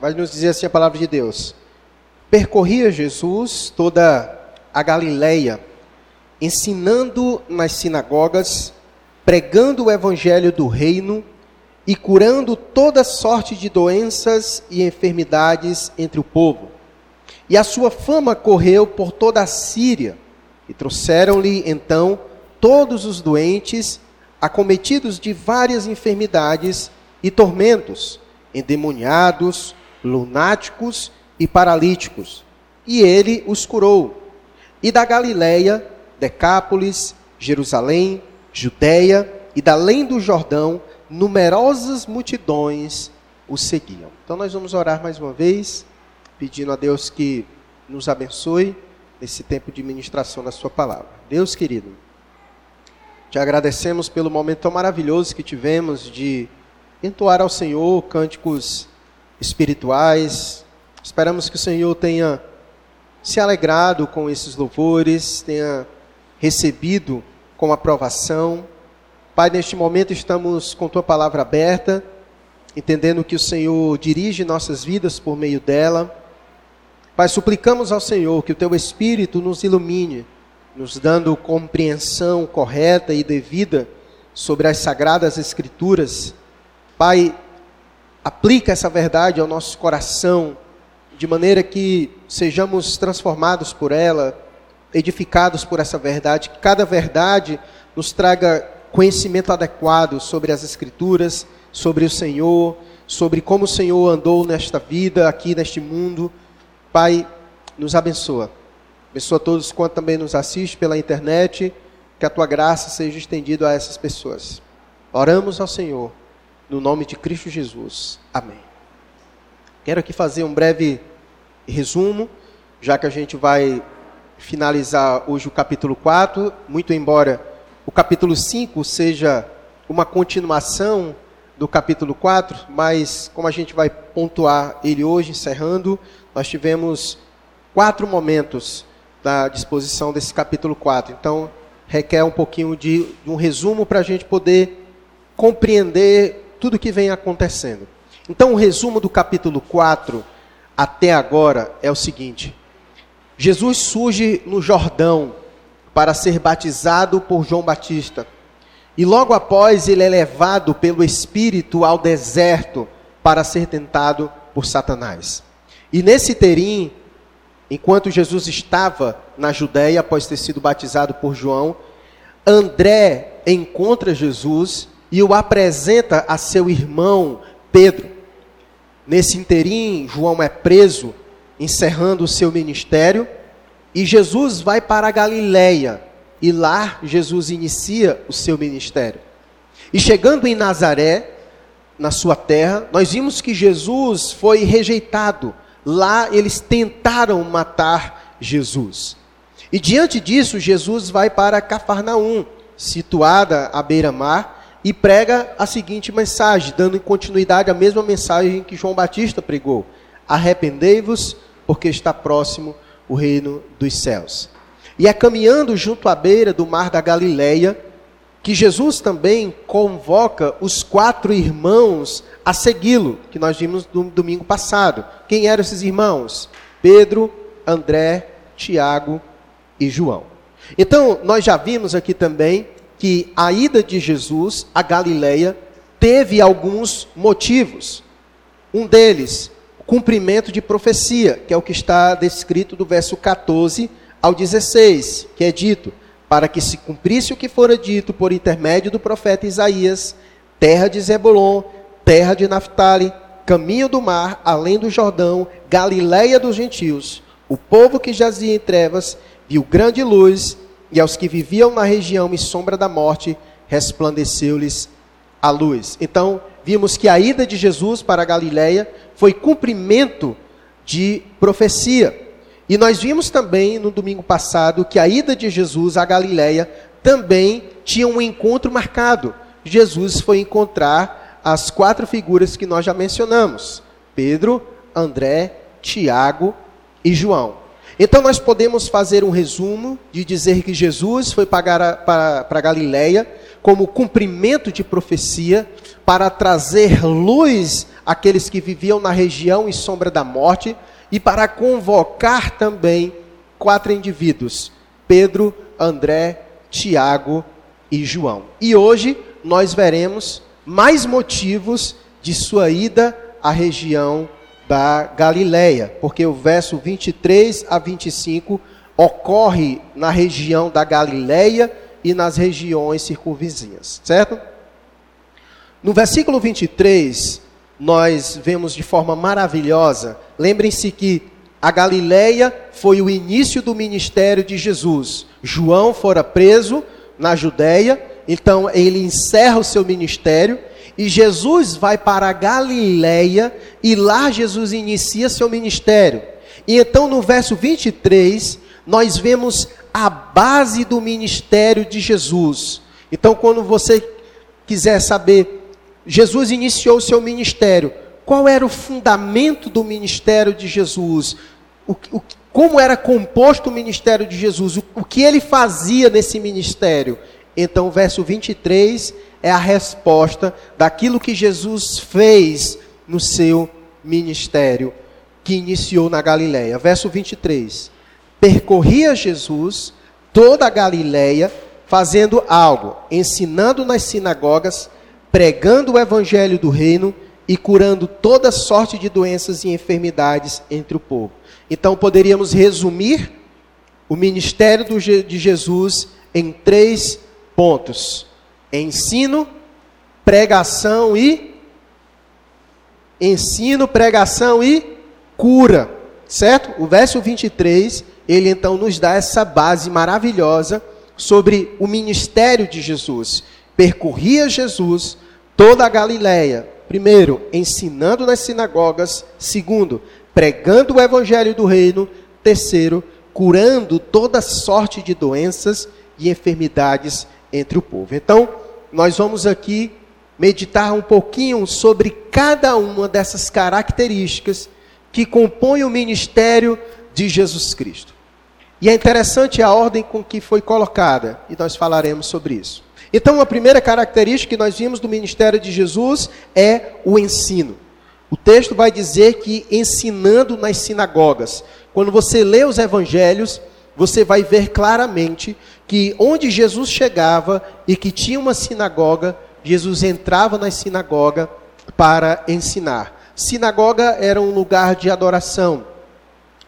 vai nos dizer assim a palavra de Deus. Percorria Jesus toda a Galileia, ensinando nas sinagogas, pregando o evangelho do reino e curando toda sorte de doenças e enfermidades entre o povo. E a sua fama correu por toda a Síria, e trouxeram-lhe então todos os doentes, acometidos de várias enfermidades e tormentos, endemoniados, lunáticos e paralíticos. E ele os curou. E da Galiléia, Decápolis, Jerusalém, Judéia e da além do Jordão, numerosas multidões o seguiam. Então nós vamos orar mais uma vez, pedindo a Deus que nos abençoe nesse tempo de ministração da sua palavra. Deus querido, te agradecemos pelo momento tão maravilhoso que tivemos de entoar ao Senhor cânticos espirituais. Esperamos que o Senhor tenha se alegrado com esses louvores, tenha recebido com aprovação. Pai, neste momento estamos com tua palavra aberta, entendendo que o Senhor dirige nossas vidas por meio dela. Pai, suplicamos ao Senhor que o teu Espírito nos ilumine, nos dando compreensão correta e devida sobre as sagradas Escrituras Pai, aplica essa verdade ao nosso coração, de maneira que sejamos transformados por ela, edificados por essa verdade, que cada verdade nos traga conhecimento adequado sobre as Escrituras, sobre o Senhor, sobre como o Senhor andou nesta vida, aqui neste mundo. Pai, nos abençoa. Abençoa todos quanto também nos assiste pela internet, que a tua graça seja estendida a essas pessoas. Oramos ao Senhor no nome de Cristo Jesus. Amém. Quero aqui fazer um breve resumo, já que a gente vai finalizar hoje o capítulo 4, muito embora o capítulo 5 seja uma continuação do capítulo 4, mas como a gente vai pontuar ele hoje, encerrando, nós tivemos quatro momentos da disposição desse capítulo 4. Então, requer um pouquinho de, de um resumo para a gente poder compreender tudo que vem acontecendo. Então, o resumo do capítulo 4 até agora é o seguinte: Jesus surge no Jordão para ser batizado por João Batista. E logo após ele é levado pelo Espírito ao deserto para ser tentado por Satanás. E nesse terim, enquanto Jesus estava na Judéia após ter sido batizado por João, André encontra Jesus e o apresenta a seu irmão Pedro. Nesse interim, João é preso, encerrando o seu ministério, e Jesus vai para a Galiléia, e lá Jesus inicia o seu ministério. E chegando em Nazaré, na sua terra, nós vimos que Jesus foi rejeitado. Lá eles tentaram matar Jesus. E diante disso, Jesus vai para Cafarnaum, situada à beira-mar, e prega a seguinte mensagem, dando continuidade à mesma mensagem que João Batista pregou: Arrependei-vos, porque está próximo o reino dos céus. E é caminhando junto à beira do mar da Galileia que Jesus também convoca os quatro irmãos a segui-lo, que nós vimos no domingo passado. Quem eram esses irmãos? Pedro, André, Tiago e João. Então, nós já vimos aqui também que a ida de Jesus a Galileia teve alguns motivos. Um deles, cumprimento de profecia, que é o que está descrito do verso 14 ao 16, que é dito: para que se cumprisse o que fora dito por intermédio do profeta Isaías, terra de Zebulon, terra de Naphtali, caminho do mar, além do Jordão, Galileia dos gentios. O povo que jazia em trevas viu grande luz, e aos que viviam na região e sombra da morte, resplandeceu-lhes a luz. Então, vimos que a ida de Jesus para a Galiléia foi cumprimento de profecia. E nós vimos também no domingo passado que a ida de Jesus à Galiléia também tinha um encontro marcado. Jesus foi encontrar as quatro figuras que nós já mencionamos: Pedro, André, Tiago e João. Então nós podemos fazer um resumo de dizer que Jesus foi para, Galiléia como cumprimento de profecia, para trazer luz àqueles que viviam na região e sombra da morte, e para convocar também quatro indivíduos: Pedro, André, Tiago e João. E hoje nós veremos mais motivos de sua ida à região da Galileia, porque o verso 23 a 25 ocorre na região da Galileia e nas regiões circunvizinhas, certo? No versículo 23, nós vemos de forma maravilhosa, lembrem-se que a Galileia foi o início do ministério de Jesus. João fora preso na Judéia, então ele encerra o seu ministério e Jesus vai para a Galileia e lá Jesus inicia seu ministério. E então no verso 23, nós vemos a base do ministério de Jesus. Então quando você quiser saber, Jesus iniciou o seu ministério. Qual era o fundamento do ministério de Jesus? O, o, como era composto o ministério de Jesus? O, o que ele fazia nesse ministério? Então, verso 23 é a resposta daquilo que Jesus fez no seu ministério, que iniciou na Galileia. Verso 23. Percorria Jesus toda a Galileia, fazendo algo, ensinando nas sinagogas, pregando o evangelho do reino e curando toda sorte de doenças e enfermidades entre o povo. Então poderíamos resumir o ministério de Jesus em três pontos: ensino, pregação e ensino, pregação e cura. Certo? O verso 23, ele então nos dá essa base maravilhosa sobre o ministério de Jesus. Percorria Jesus toda a Galileia, primeiro, ensinando nas sinagogas, segundo, pregando o evangelho do reino, terceiro, curando toda sorte de doenças e enfermidades entre o povo. Então, nós vamos aqui meditar um pouquinho sobre cada uma dessas características que compõem o ministério de Jesus Cristo. E é interessante a ordem com que foi colocada, e nós falaremos sobre isso. Então, a primeira característica que nós vimos do ministério de Jesus é o ensino. O texto vai dizer que ensinando nas sinagogas. Quando você lê os evangelhos, você vai ver claramente que onde Jesus chegava e que tinha uma sinagoga, Jesus entrava na sinagoga para ensinar. Sinagoga era um lugar de adoração.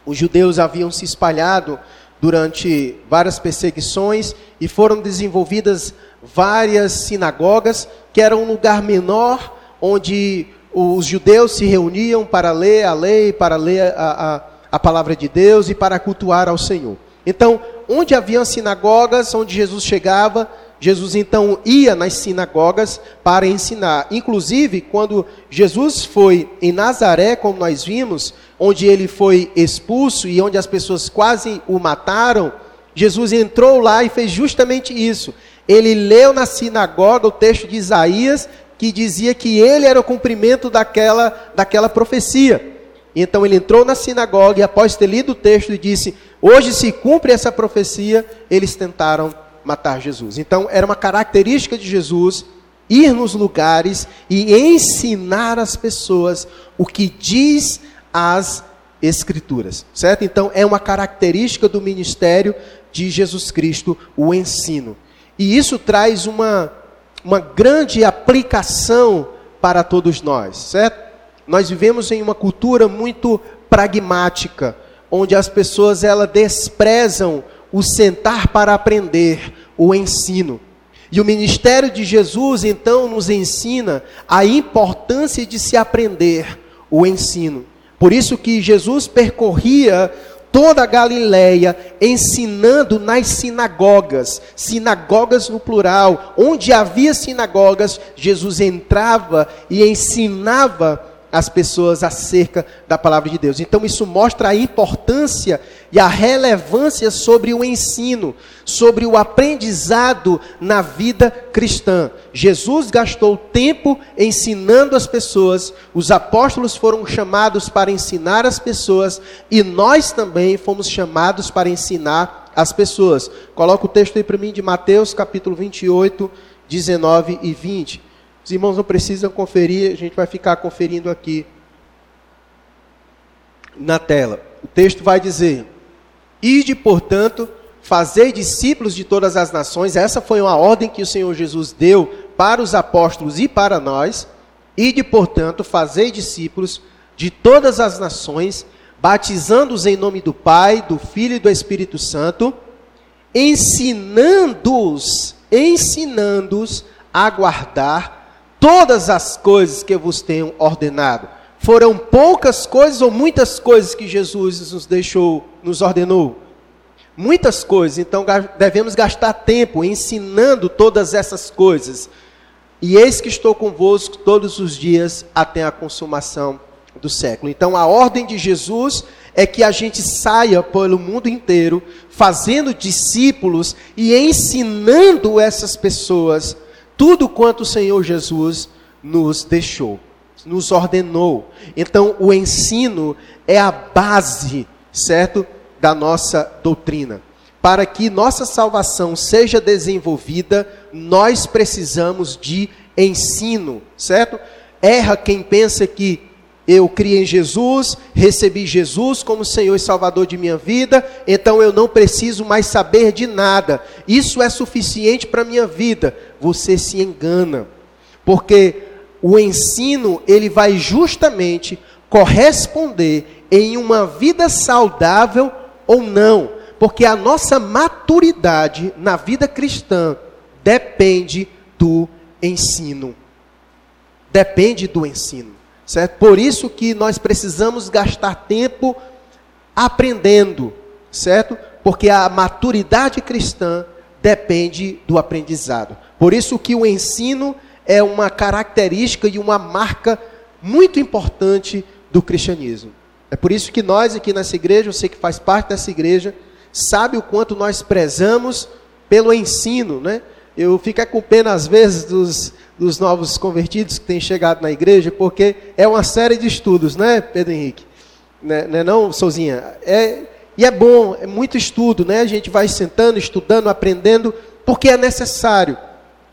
Os judeus haviam se espalhado durante várias perseguições e foram desenvolvidas várias sinagogas, que era um lugar menor onde os judeus se reuniam para ler a lei, para ler a, a, a palavra de Deus e para cultuar ao Senhor. Então, onde havia sinagogas, onde Jesus chegava, Jesus então ia nas sinagogas para ensinar. Inclusive, quando Jesus foi em Nazaré, como nós vimos, onde ele foi expulso e onde as pessoas quase o mataram, Jesus entrou lá e fez justamente isso. Ele leu na sinagoga o texto de Isaías que dizia que ele era o cumprimento daquela, daquela profecia. Então ele entrou na sinagoga e, após ter lido o texto, disse: Hoje se cumpre essa profecia. Eles tentaram matar Jesus. Então era uma característica de Jesus ir nos lugares e ensinar as pessoas o que diz as Escrituras, certo? Então é uma característica do ministério de Jesus Cristo, o ensino. E isso traz uma, uma grande aplicação para todos nós, certo? Nós vivemos em uma cultura muito pragmática, onde as pessoas elas desprezam o sentar para aprender, o ensino. E o ministério de Jesus então nos ensina a importância de se aprender o ensino. Por isso que Jesus percorria toda a Galileia ensinando nas sinagogas, sinagogas no plural, onde havia sinagogas, Jesus entrava e ensinava as pessoas acerca da palavra de Deus. Então isso mostra a importância e a relevância sobre o ensino, sobre o aprendizado na vida cristã. Jesus gastou tempo ensinando as pessoas, os apóstolos foram chamados para ensinar as pessoas e nós também fomos chamados para ensinar as pessoas. Coloca o texto aí para mim de Mateus capítulo 28, 19 e 20. Os irmãos não precisam conferir, a gente vai ficar conferindo aqui na tela. O texto vai dizer: Ide, portanto, fazei discípulos de todas as nações. Essa foi uma ordem que o Senhor Jesus deu para os apóstolos e para nós. Ide, portanto, fazei discípulos de todas as nações, batizando-os em nome do Pai, do Filho e do Espírito Santo, ensinando-os, ensinando-os a guardar todas as coisas que vos tenho ordenado. Foram poucas coisas ou muitas coisas que Jesus nos deixou, nos ordenou? Muitas coisas, então devemos gastar tempo ensinando todas essas coisas. E eis que estou convosco todos os dias até a consumação do século. Então a ordem de Jesus é que a gente saia pelo mundo inteiro, fazendo discípulos e ensinando essas pessoas tudo quanto o Senhor Jesus nos deixou, nos ordenou. Então, o ensino é a base, certo, da nossa doutrina. Para que nossa salvação seja desenvolvida, nós precisamos de ensino, certo? Erra quem pensa que eu criei em Jesus, recebi Jesus como Senhor e Salvador de minha vida, então eu não preciso mais saber de nada. Isso é suficiente para minha vida. Você se engana. Porque o ensino, ele vai justamente corresponder em uma vida saudável ou não. Porque a nossa maturidade na vida cristã depende do ensino. Depende do ensino. Certo? Por isso que nós precisamos gastar tempo aprendendo, certo? Porque a maturidade cristã depende do aprendizado. Por isso que o ensino é uma característica e uma marca muito importante do cristianismo. É por isso que nós aqui nessa igreja, você que faz parte dessa igreja, sabe o quanto nós prezamos pelo ensino, né? Eu fico com pena às vezes dos, dos novos convertidos que têm chegado na igreja, porque é uma série de estudos, né, Pedro Henrique? Né, né não, Souzinha? É, e é bom, é muito estudo, né? A gente vai sentando, estudando, aprendendo, porque é necessário.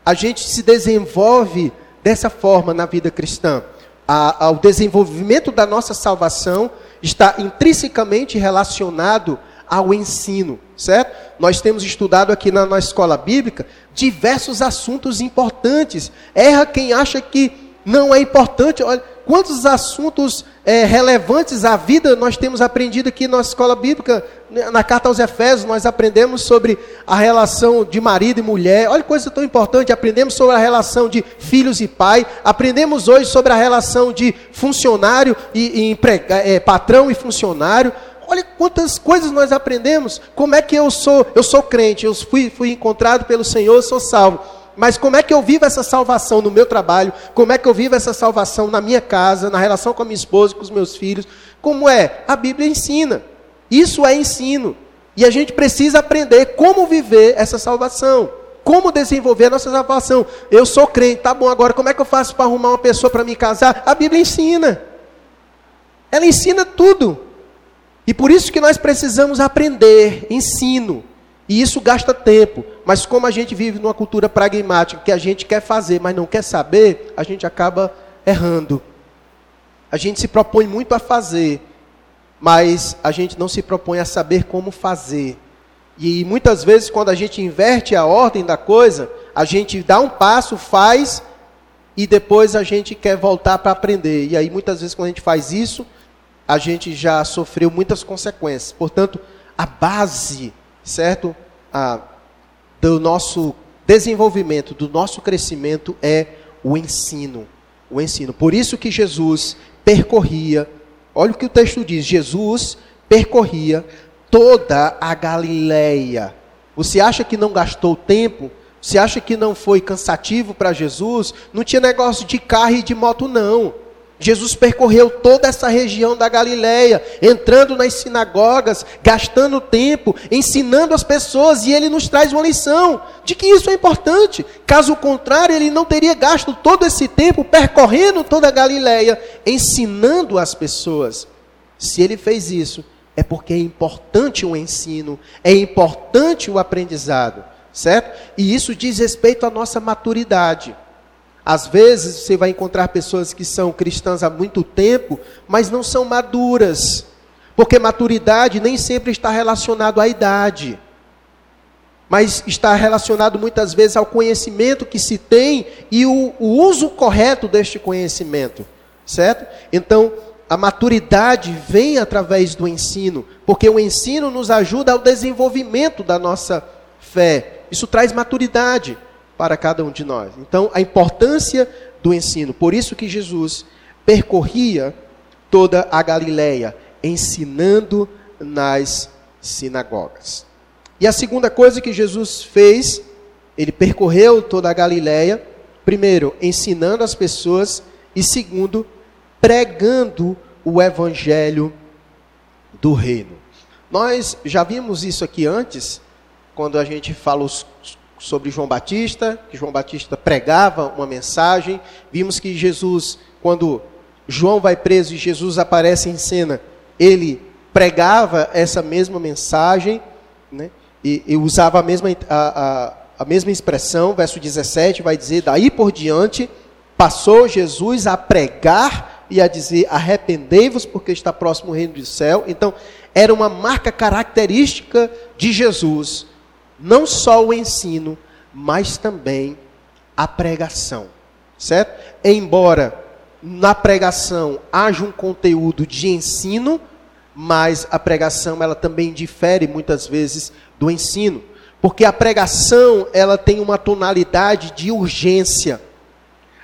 A gente se desenvolve dessa forma na vida cristã. A, o desenvolvimento da nossa salvação está intrinsecamente relacionado ao ensino, certo? Nós temos estudado aqui na, na escola bíblica diversos assuntos importantes. Erra quem acha que não é importante. Olha, quantos assuntos é, relevantes à vida nós temos aprendido aqui na escola bíblica. Na carta aos Efésios, nós aprendemos sobre a relação de marido e mulher. Olha coisa tão importante. Aprendemos sobre a relação de filhos e pai. Aprendemos hoje sobre a relação de funcionário e, e é, patrão e funcionário. Olha quantas coisas nós aprendemos. Como é que eu sou? Eu sou crente, eu fui, fui encontrado pelo Senhor, sou salvo. Mas como é que eu vivo essa salvação no meu trabalho? Como é que eu vivo essa salvação na minha casa, na relação com a minha esposa, com os meus filhos? Como é? A Bíblia ensina. Isso é ensino. E a gente precisa aprender como viver essa salvação. Como desenvolver a nossa salvação. Eu sou crente, tá bom, agora como é que eu faço para arrumar uma pessoa para me casar? A Bíblia ensina. Ela ensina tudo. E por isso que nós precisamos aprender, ensino. E isso gasta tempo. Mas como a gente vive numa cultura pragmática, que a gente quer fazer, mas não quer saber, a gente acaba errando. A gente se propõe muito a fazer, mas a gente não se propõe a saber como fazer. E muitas vezes, quando a gente inverte a ordem da coisa, a gente dá um passo, faz, e depois a gente quer voltar para aprender. E aí, muitas vezes, quando a gente faz isso, a gente já sofreu muitas consequências. Portanto, a base, certo? A, do nosso desenvolvimento, do nosso crescimento é o ensino. O ensino. Por isso que Jesus percorria, olha o que o texto diz: Jesus percorria toda a Galileia. Você acha que não gastou tempo? Você acha que não foi cansativo para Jesus? Não tinha negócio de carro e de moto, não. Jesus percorreu toda essa região da Galileia, entrando nas sinagogas, gastando tempo, ensinando as pessoas, e ele nos traz uma lição de que isso é importante. Caso contrário, ele não teria gasto todo esse tempo percorrendo toda a Galileia, ensinando as pessoas. Se ele fez isso, é porque é importante o ensino, é importante o aprendizado. certo? E isso diz respeito à nossa maturidade. Às vezes você vai encontrar pessoas que são cristãs há muito tempo, mas não são maduras. Porque maturidade nem sempre está relacionado à idade. Mas está relacionado muitas vezes ao conhecimento que se tem e o, o uso correto deste conhecimento. Certo? Então, a maturidade vem através do ensino, porque o ensino nos ajuda ao desenvolvimento da nossa fé. Isso traz maturidade para cada um de nós. Então, a importância do ensino. Por isso que Jesus percorria toda a Galileia, ensinando nas sinagogas. E a segunda coisa que Jesus fez, ele percorreu toda a Galileia, primeiro, ensinando as pessoas, e segundo, pregando o evangelho do reino. Nós já vimos isso aqui antes, quando a gente falou sobre João Batista, que João Batista pregava uma mensagem. Vimos que Jesus, quando João vai preso e Jesus aparece em cena, ele pregava essa mesma mensagem, né? e, e usava a mesma, a, a, a mesma expressão, verso 17 vai dizer, daí por diante, passou Jesus a pregar e a dizer, arrependei-vos porque está próximo o reino do céu. Então, era uma marca característica de Jesus, não só o ensino, mas também a pregação, certo? Embora na pregação haja um conteúdo de ensino, mas a pregação ela também difere muitas vezes do ensino, porque a pregação ela tem uma tonalidade de urgência.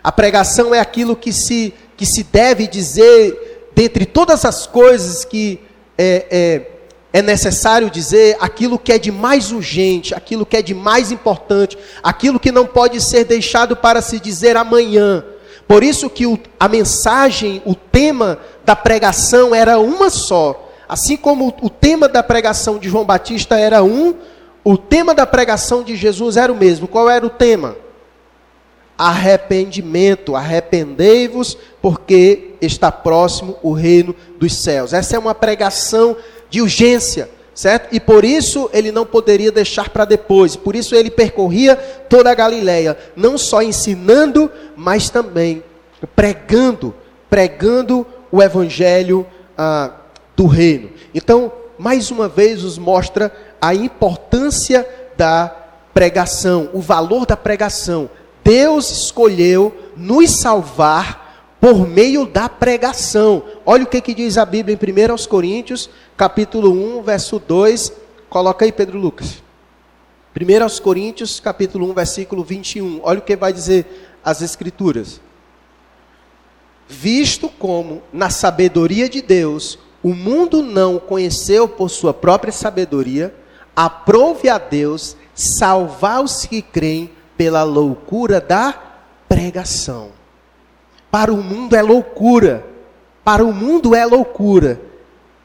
A pregação é aquilo que se que se deve dizer dentre todas as coisas que é, é é necessário dizer aquilo que é de mais urgente, aquilo que é de mais importante, aquilo que não pode ser deixado para se dizer amanhã. Por isso que o, a mensagem, o tema da pregação era uma só. Assim como o, o tema da pregação de João Batista era um, o tema da pregação de Jesus era o mesmo. Qual era o tema? Arrependimento, arrependei-vos, porque está próximo o reino dos céus. Essa é uma pregação de urgência, certo? E por isso ele não poderia deixar para depois. Por isso ele percorria toda a Galileia, não só ensinando, mas também pregando, pregando o evangelho ah, do reino. Então, mais uma vez, nos mostra a importância da pregação, o valor da pregação. Deus escolheu nos salvar por meio da pregação. Olha o que, que diz a Bíblia em 1 Coríntios, capítulo 1, verso 2. Coloca aí, Pedro Lucas. 1 Coríntios, capítulo 1, versículo 21. Olha o que vai dizer as Escrituras. Visto como, na sabedoria de Deus, o mundo não o conheceu por sua própria sabedoria, aprove a Deus salvar os que creem pela loucura da pregação. Para o mundo é loucura. Para o mundo é loucura.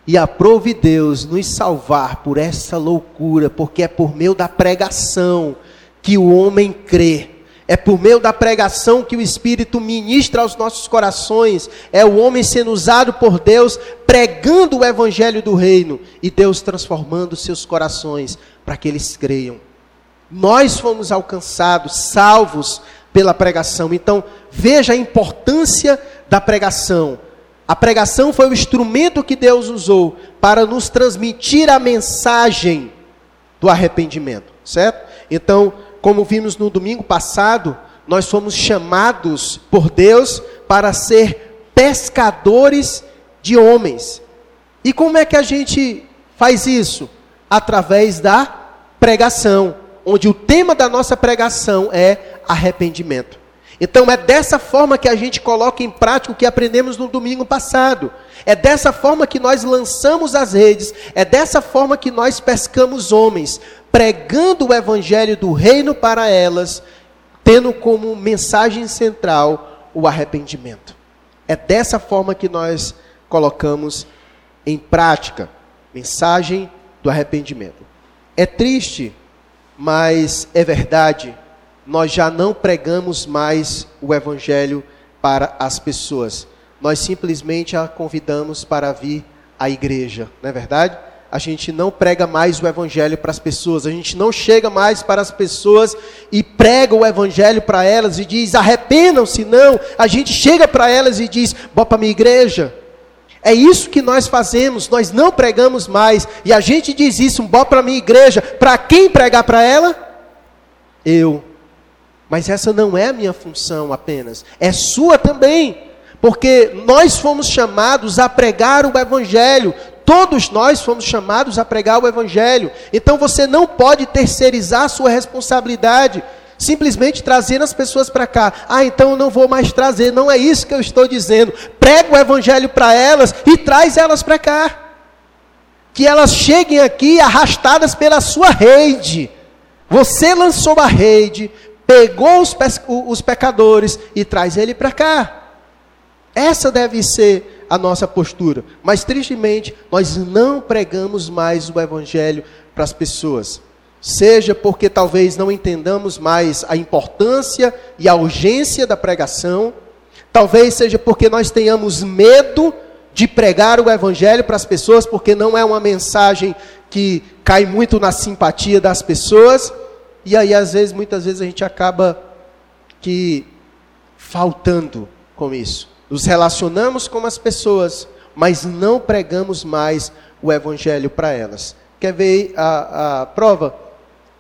E aprove Deus nos salvar por essa loucura, porque é por meio da pregação que o homem crê. É por meio da pregação que o Espírito ministra aos nossos corações. É o homem sendo usado por Deus, pregando o Evangelho do Reino. E Deus transformando seus corações para que eles creiam. Nós fomos alcançados, salvos pela pregação. Então, veja a importância da pregação. A pregação foi o instrumento que Deus usou para nos transmitir a mensagem do arrependimento, certo? Então, como vimos no domingo passado, nós fomos chamados por Deus para ser pescadores de homens. E como é que a gente faz isso? Através da pregação, onde o tema da nossa pregação é arrependimento. Então é dessa forma que a gente coloca em prática o que aprendemos no domingo passado. É dessa forma que nós lançamos as redes, é dessa forma que nós pescamos homens, pregando o evangelho do reino para elas, tendo como mensagem central o arrependimento. É dessa forma que nós colocamos em prática mensagem do arrependimento. É triste, mas é verdade nós já não pregamos mais o Evangelho para as pessoas. Nós simplesmente a convidamos para vir à igreja, não é verdade? a gente não prega mais o evangelho para as pessoas, a gente não chega mais para as pessoas e prega o evangelho para elas e diz: arrependam-se, não. A gente chega para elas e diz: bora para minha igreja. É isso que nós fazemos, nós não pregamos mais. E a gente diz isso, bora para a minha igreja. Para quem pregar para ela? Eu. Mas essa não é a minha função apenas, é sua também. Porque nós fomos chamados a pregar o Evangelho, todos nós fomos chamados a pregar o Evangelho. Então você não pode terceirizar a sua responsabilidade, simplesmente trazer as pessoas para cá. Ah, então eu não vou mais trazer. Não é isso que eu estou dizendo. Prega o Evangelho para elas e traz elas para cá. Que elas cheguem aqui arrastadas pela sua rede. Você lançou a rede, pegou os, os pecadores e traz ele para cá. Essa deve ser a nossa postura. Mas tristemente, nós não pregamos mais o evangelho para as pessoas. Seja porque talvez não entendamos mais a importância e a urgência da pregação, talvez seja porque nós tenhamos medo de pregar o evangelho para as pessoas, porque não é uma mensagem que cai muito na simpatia das pessoas, e aí às vezes, muitas vezes a gente acaba que faltando com isso nos relacionamos com as pessoas, mas não pregamos mais o evangelho para elas. Quer ver a, a prova?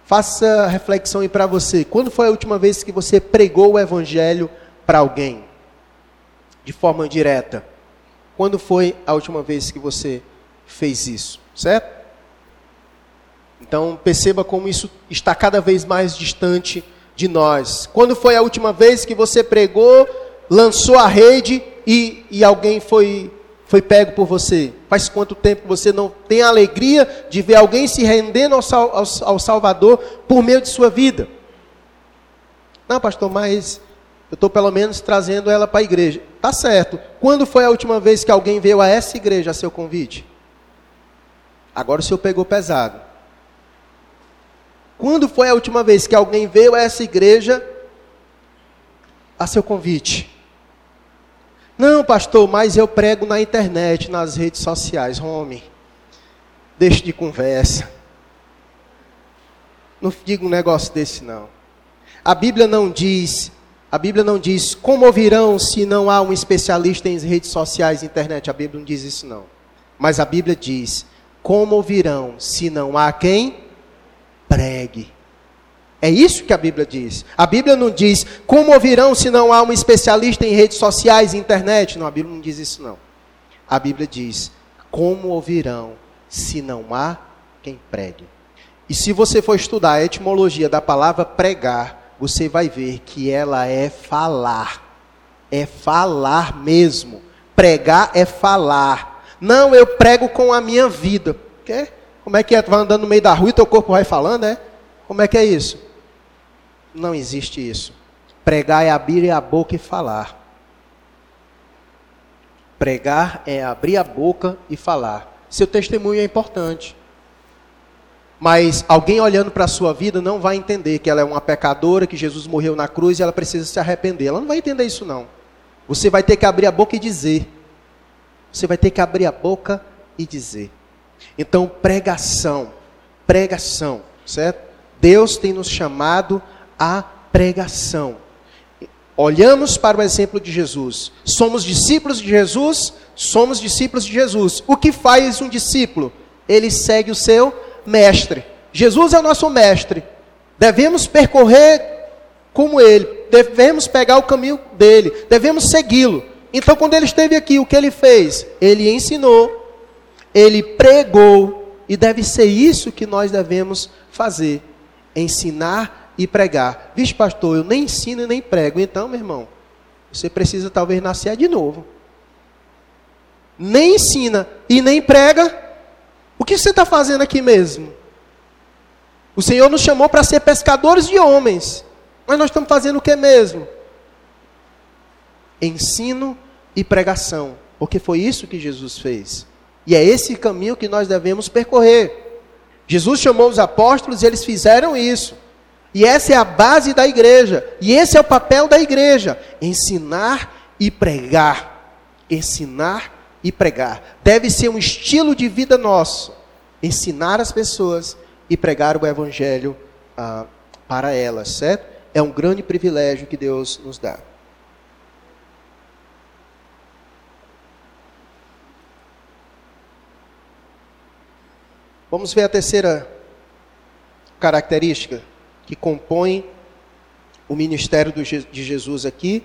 Faça reflexão aí para você. Quando foi a última vez que você pregou o evangelho para alguém? De forma direta. Quando foi a última vez que você fez isso? Certo? Então perceba como isso está cada vez mais distante de nós. Quando foi a última vez que você pregou lançou a rede e, e alguém foi, foi pego por você? Faz quanto tempo você não tem a alegria de ver alguém se rendendo ao, ao, ao Salvador por meio de sua vida? Não, pastor, mas eu estou pelo menos trazendo ela para a igreja. Tá certo. Quando foi a última vez que alguém veio a essa igreja a seu convite? Agora o senhor pegou pesado. Quando foi a última vez que alguém veio a essa igreja a seu convite? Não, pastor, mas eu prego na internet, nas redes sociais. Homem, deixe de conversa. Não diga um negócio desse, não. A Bíblia não diz, a Bíblia não diz como ouvirão se não há um especialista em redes sociais e internet. A Bíblia não diz isso, não. Mas a Bíblia diz, como ouvirão se não há quem pregue. É isso que a Bíblia diz. A Bíblia não diz como ouvirão se não há um especialista em redes sociais e internet. Não, a Bíblia não diz isso não. A Bíblia diz como ouvirão se não há quem pregue. E se você for estudar a etimologia da palavra pregar, você vai ver que ela é falar. É falar mesmo. Pregar é falar. Não, eu prego com a minha vida. Quê? Como é que é? Tu vai andando no meio da rua e teu corpo vai falando, é? Como é que é isso? Não existe isso. Pregar é abrir a boca e falar. Pregar é abrir a boca e falar. Seu testemunho é importante. Mas alguém olhando para a sua vida não vai entender que ela é uma pecadora, que Jesus morreu na cruz e ela precisa se arrepender. Ela não vai entender isso não. Você vai ter que abrir a boca e dizer. Você vai ter que abrir a boca e dizer. Então, pregação, pregação, certo? Deus tem nos chamado a pregação. Olhamos para o exemplo de Jesus. Somos discípulos de Jesus? Somos discípulos de Jesus. O que faz um discípulo? Ele segue o seu mestre. Jesus é o nosso mestre. Devemos percorrer como ele, devemos pegar o caminho dele, devemos segui-lo. Então, quando ele esteve aqui, o que ele fez? Ele ensinou, ele pregou, e deve ser isso que nós devemos fazer: ensinar e pregar. Vixe, pastor, eu nem ensino e nem prego. Então, meu irmão, você precisa talvez nascer de novo. Nem ensina e nem prega. O que você está fazendo aqui mesmo? O Senhor nos chamou para ser pescadores de homens. Mas nós estamos fazendo o que mesmo? Ensino e pregação. Porque foi isso que Jesus fez. E é esse caminho que nós devemos percorrer. Jesus chamou os apóstolos e eles fizeram isso. E essa é a base da igreja. E esse é o papel da igreja: ensinar e pregar. Ensinar e pregar. Deve ser um estilo de vida nosso. ensinar as pessoas e pregar o evangelho ah, para elas, certo? É um grande privilégio que Deus nos dá. Vamos ver a terceira característica que compõe o ministério de Jesus aqui,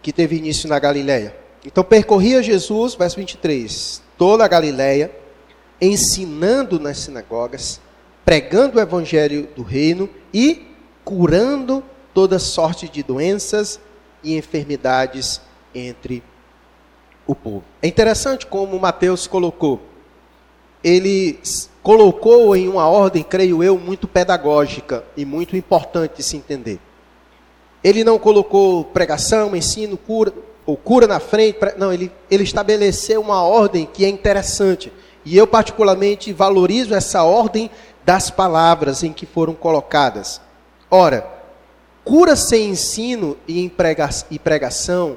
que teve início na Galileia. Então percorria Jesus, verso 23, toda a Galileia, ensinando nas sinagogas, pregando o evangelho do reino e curando toda sorte de doenças e enfermidades entre o povo. É interessante como Mateus colocou. Ele colocou em uma ordem, creio eu, muito pedagógica e muito importante de se entender. Ele não colocou pregação, ensino, cura, ou cura na frente. Não, ele, ele estabeleceu uma ordem que é interessante. E eu, particularmente, valorizo essa ordem das palavras em que foram colocadas. Ora, cura sem ensino e pregação,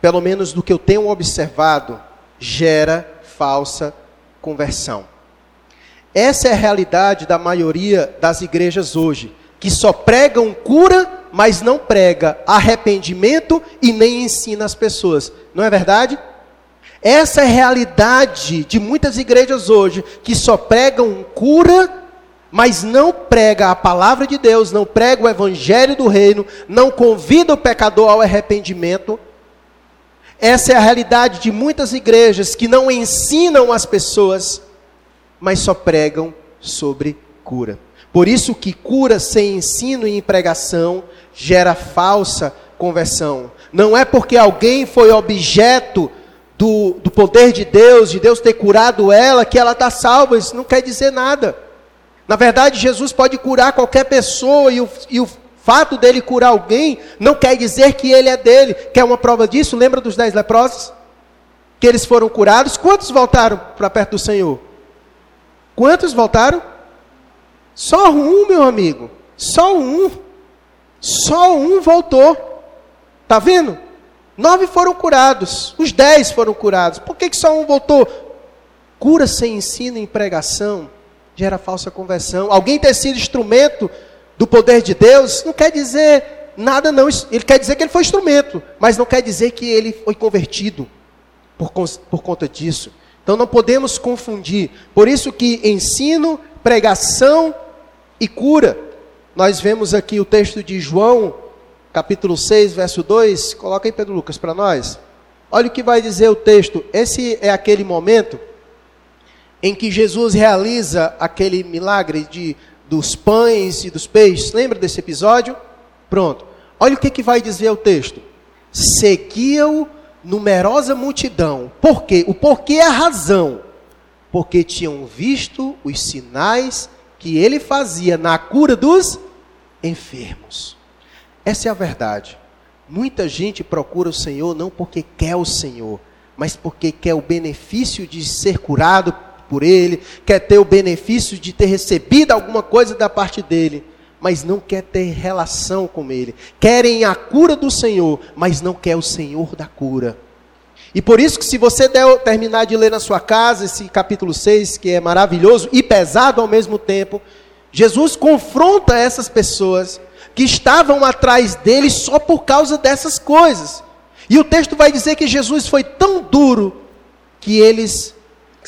pelo menos do que eu tenho observado, gera falsa conversão. Essa é a realidade da maioria das igrejas hoje, que só pregam cura, mas não prega arrependimento e nem ensina as pessoas. Não é verdade? Essa é a realidade de muitas igrejas hoje, que só pregam cura, mas não prega a palavra de Deus, não prega o evangelho do reino, não convida o pecador ao arrependimento. Essa é a realidade de muitas igrejas que não ensinam as pessoas mas só pregam sobre cura. Por isso que cura sem ensino e pregação gera falsa conversão. Não é porque alguém foi objeto do, do poder de Deus, de Deus ter curado ela, que ela está salva. Isso não quer dizer nada. Na verdade, Jesus pode curar qualquer pessoa e o, e o fato dele curar alguém não quer dizer que ele é dele. Quer uma prova disso? Lembra dos dez leprosos? Que eles foram curados. Quantos voltaram para perto do Senhor? Quantos voltaram? Só um, meu amigo. Só um. Só um voltou. Tá vendo? Nove foram curados. Os dez foram curados. Por que, que só um voltou? Cura sem ensino e pregação gera falsa conversão. Alguém ter sido instrumento do poder de Deus não quer dizer nada, não. Ele quer dizer que ele foi instrumento, mas não quer dizer que ele foi convertido por, por conta disso. Então não podemos confundir. Por isso que ensino, pregação e cura. Nós vemos aqui o texto de João, capítulo 6, verso 2. Coloca aí, Pedro Lucas, para nós. Olha o que vai dizer o texto. Esse é aquele momento em que Jesus realiza aquele milagre de, dos pães e dos peixes. Lembra desse episódio? Pronto. Olha o que, que vai dizer o texto. Seguiam numerosa multidão. Por quê? O porquê é a razão. Porque tinham visto os sinais que ele fazia na cura dos enfermos. Essa é a verdade. Muita gente procura o Senhor não porque quer o Senhor, mas porque quer o benefício de ser curado por Ele, quer ter o benefício de ter recebido alguma coisa da parte dele mas não quer ter relação com Ele. Querem a cura do Senhor, mas não quer o Senhor da cura. E por isso que se você der, terminar de ler na sua casa esse capítulo 6, que é maravilhoso e pesado ao mesmo tempo, Jesus confronta essas pessoas que estavam atrás dele só por causa dessas coisas. E o texto vai dizer que Jesus foi tão duro que eles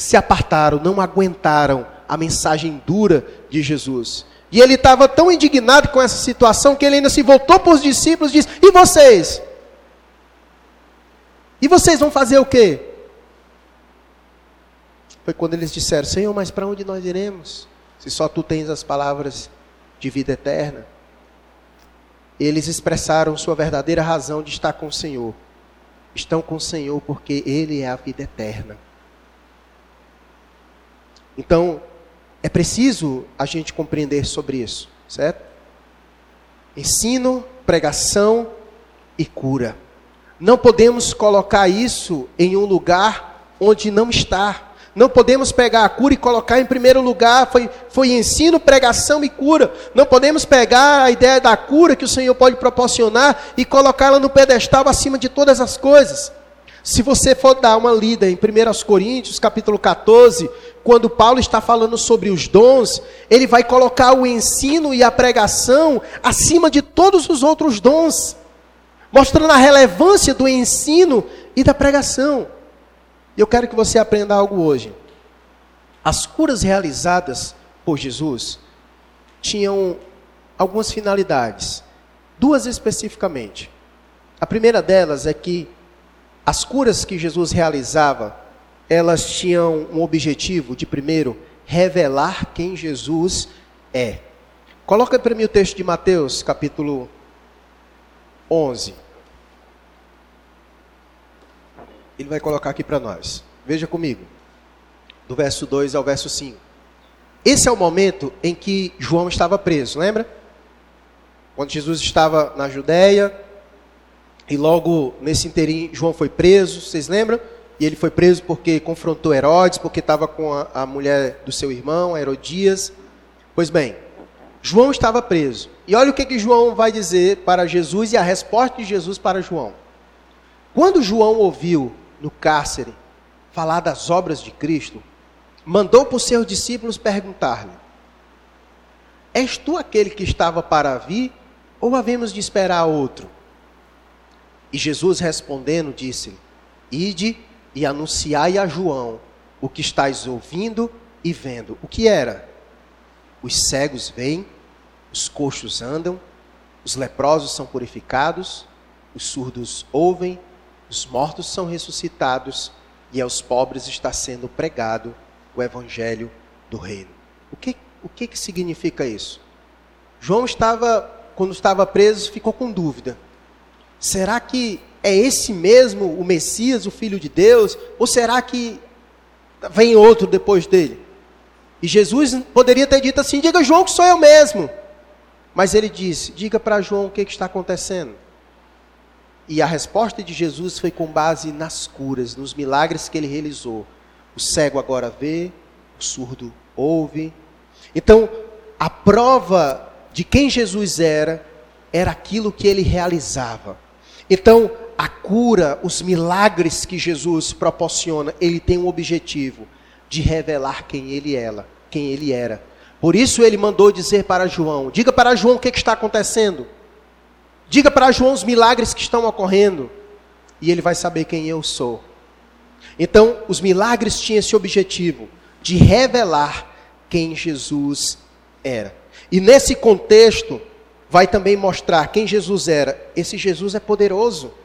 se apartaram, não aguentaram a mensagem dura de Jesus. E ele estava tão indignado com essa situação que ele ainda se voltou para os discípulos e disse: E vocês? E vocês vão fazer o quê? Foi quando eles disseram: Senhor, mas para onde nós iremos? Se só tu tens as palavras de vida eterna. Eles expressaram sua verdadeira razão de estar com o Senhor. Estão com o Senhor porque Ele é a vida eterna. Então, é preciso a gente compreender sobre isso, certo? Ensino, pregação e cura. Não podemos colocar isso em um lugar onde não está. Não podemos pegar a cura e colocar em primeiro lugar. Foi, foi ensino, pregação e cura. Não podemos pegar a ideia da cura que o Senhor pode proporcionar e colocá-la no pedestal acima de todas as coisas. Se você for dar uma lida em 1 Coríntios, capítulo 14, quando Paulo está falando sobre os dons, ele vai colocar o ensino e a pregação acima de todos os outros dons, mostrando a relevância do ensino e da pregação. E eu quero que você aprenda algo hoje. As curas realizadas por Jesus tinham algumas finalidades, duas especificamente. A primeira delas é que as curas que Jesus realizava, elas tinham um objetivo de primeiro revelar quem Jesus é. Coloca para mim o texto de Mateus, capítulo 11. Ele vai colocar aqui para nós. Veja comigo. Do verso 2 ao verso 5. Esse é o momento em que João estava preso, lembra? Quando Jesus estava na Judéia, e logo nesse inteirinho João foi preso, vocês lembram? E ele foi preso porque confrontou Herodes, porque estava com a, a mulher do seu irmão, Herodias. Pois bem, João estava preso. E olha o que, que João vai dizer para Jesus e a resposta de Jesus para João. Quando João ouviu no cárcere falar das obras de Cristo, mandou por seus discípulos perguntar-lhe: És tu aquele que estava para vir, ou havemos de esperar outro? E Jesus respondendo, disse-lhe: Ide e anunciai a João o que estáis ouvindo e vendo. O que era? Os cegos veem, os coxos andam, os leprosos são purificados, os surdos ouvem, os mortos são ressuscitados e aos pobres está sendo pregado o evangelho do reino. O que, o que, que significa isso? João estava, quando estava preso, ficou com dúvida. Será que é esse mesmo o Messias, o Filho de Deus? Ou será que vem outro depois dele? E Jesus poderia ter dito assim: diga João que sou eu mesmo. Mas ele disse: diga para João o que, que está acontecendo. E a resposta de Jesus foi com base nas curas, nos milagres que ele realizou. O cego agora vê, o surdo ouve. Então, a prova de quem Jesus era, era aquilo que ele realizava. Então, a cura, os milagres que Jesus proporciona, ele tem um objetivo de revelar quem ele era, quem ele era. Por isso ele mandou dizer para João: diga para João o que, que está acontecendo. Diga para João os milagres que estão ocorrendo. E ele vai saber quem eu sou. Então, os milagres tinham esse objetivo de revelar quem Jesus era. E nesse contexto, vai também mostrar quem Jesus era. Esse Jesus é poderoso.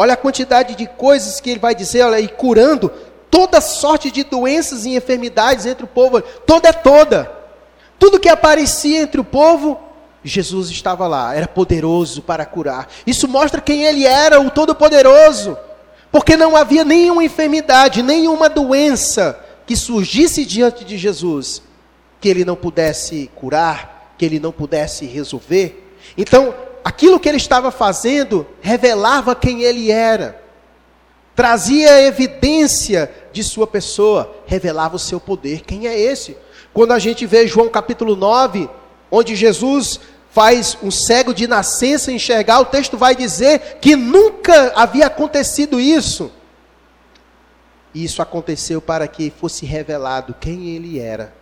Olha a quantidade de coisas que ele vai dizer, olha, e curando toda sorte de doenças e enfermidades entre o povo, toda é toda. Tudo que aparecia entre o povo, Jesus estava lá, era poderoso para curar. Isso mostra quem ele era, o Todo-Poderoso. Porque não havia nenhuma enfermidade, nenhuma doença que surgisse diante de Jesus que ele não pudesse curar, que ele não pudesse resolver. Então, aquilo que ele estava fazendo revelava quem ele era, trazia evidência de sua pessoa, revelava o seu poder. Quem é esse? Quando a gente vê João capítulo 9, onde Jesus faz um cego de nascença enxergar, o texto vai dizer que nunca havia acontecido isso. Isso aconteceu para que fosse revelado quem ele era.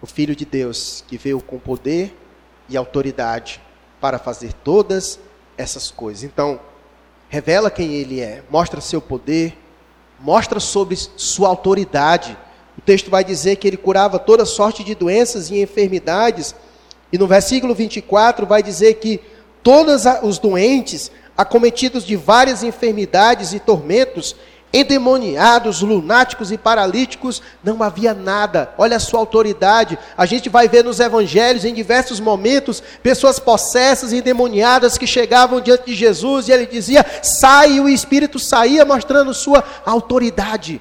O Filho de Deus que veio com poder e autoridade para fazer todas essas coisas. Então, revela quem ele é, mostra seu poder, mostra sobre sua autoridade. O texto vai dizer que ele curava toda sorte de doenças e enfermidades e no versículo 24 vai dizer que todos os doentes, acometidos de várias enfermidades e tormentos, endemoniados, lunáticos e paralíticos, não havia nada. Olha a sua autoridade. A gente vai ver nos evangelhos, em diversos momentos, pessoas possessas e endemoniadas que chegavam diante de Jesus e ele dizia: sai, e o espírito saía, mostrando sua autoridade